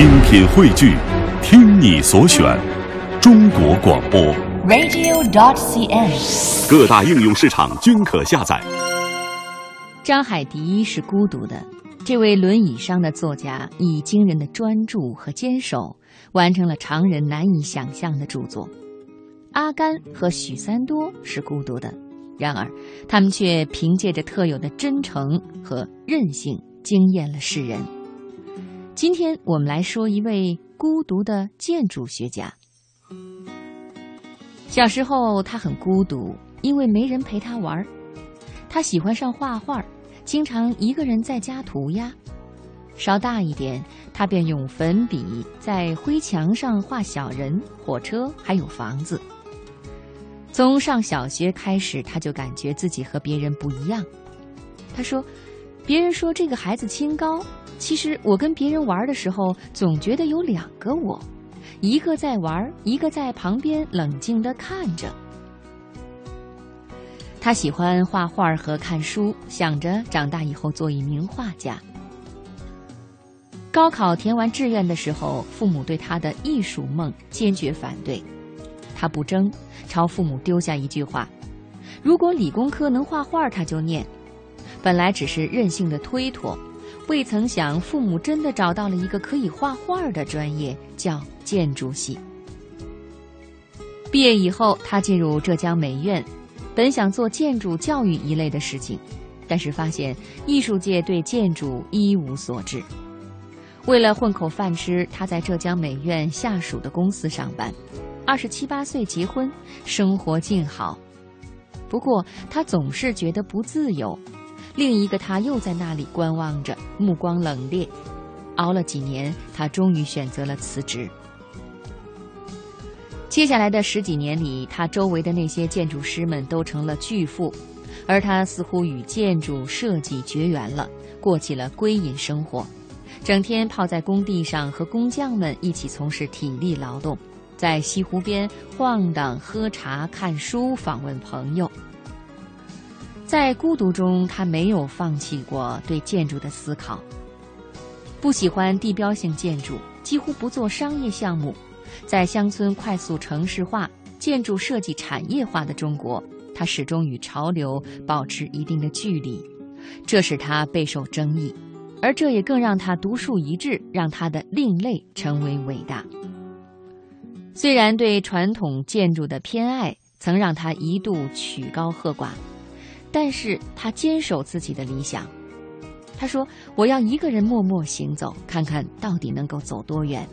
精品汇聚，听你所选，中国广播。radio.dot.cn，。各大应用市场均可下载。张海迪是孤独的。这位轮椅上的作家以惊人的专注和坚守，完成了常人难以想象的著作。阿甘和许三多是孤独的，然而他们却凭借着特有的真诚和韧性，惊艳了世人。今天我们来说一位孤独的建筑学家。小时候他很孤独，因为没人陪他玩。他喜欢上画画。经常一个人在家涂鸦，稍大一点，他便用粉笔在灰墙上画小人、火车，还有房子。从上小学开始，他就感觉自己和别人不一样。他说：“别人说这个孩子清高，其实我跟别人玩的时候，总觉得有两个我，一个在玩，一个在旁边冷静地看着。”他喜欢画画和看书，想着长大以后做一名画家。高考填完志愿的时候，父母对他的艺术梦坚决反对。他不争，朝父母丢下一句话：“如果理工科能画画，他就念。”本来只是任性的推脱，未曾想父母真的找到了一个可以画画的专业，叫建筑系。毕业以后，他进入浙江美院。本想做建筑教育一类的事情，但是发现艺术界对建筑一无所知。为了混口饭吃，他在浙江美院下属的公司上班。二十七八岁结婚，生活静好。不过他总是觉得不自由。另一个他又在那里观望着，目光冷冽。熬了几年，他终于选择了辞职。接下来的十几年里，他周围的那些建筑师们都成了巨富，而他似乎与建筑设计绝缘了，过起了归隐生活，整天泡在工地上和工匠们一起从事体力劳动，在西湖边晃荡、喝茶、看书、访问朋友。在孤独中，他没有放弃过对建筑的思考，不喜欢地标性建筑，几乎不做商业项目。在乡村快速城市化、建筑设计产业化的中国，他始终与潮流保持一定的距离，这使他备受争议，而这也更让他独树一帜，让他的另类成为伟大。虽然对传统建筑的偏爱曾让他一度曲高和寡，但是他坚守自己的理想。他说：“我要一个人默默行走，看看到底能够走多远。”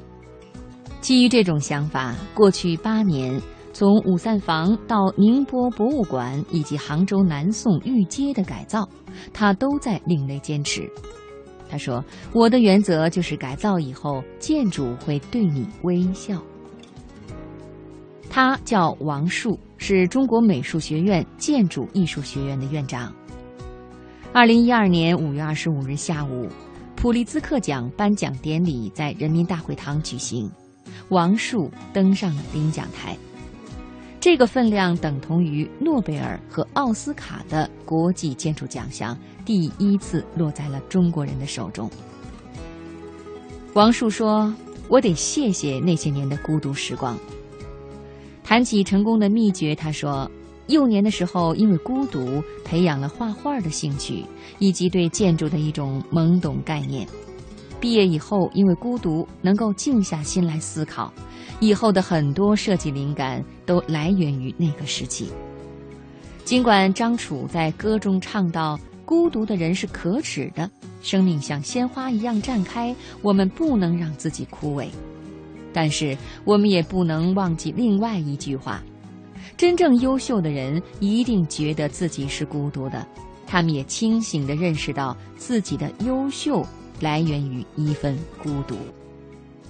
基于这种想法，过去八年，从五散房到宁波博物馆以及杭州南宋御街的改造，他都在另类坚持。他说：“我的原则就是改造以后，建筑会对你微笑。”他叫王树，是中国美术学院建筑艺术学院的院长。二零一二年五月二十五日下午，普利兹克奖颁奖典礼在人民大会堂举行。王树登上了领奖台，这个分量等同于诺贝尔和奥斯卡的国际建筑奖项，第一次落在了中国人的手中。王树说：“我得谢谢那些年的孤独时光。”谈起成功的秘诀，他说：“幼年的时候，因为孤独，培养了画画的兴趣，以及对建筑的一种懵懂概念。”毕业以后，因为孤独，能够静下心来思考，以后的很多设计灵感都来源于那个时期。尽管张楚在歌中唱到“孤独的人是可耻的，生命像鲜花一样绽开，我们不能让自己枯萎”，但是我们也不能忘记另外一句话：真正优秀的人一定觉得自己是孤独的，他们也清醒地认识到自己的优秀。来源于一份孤独。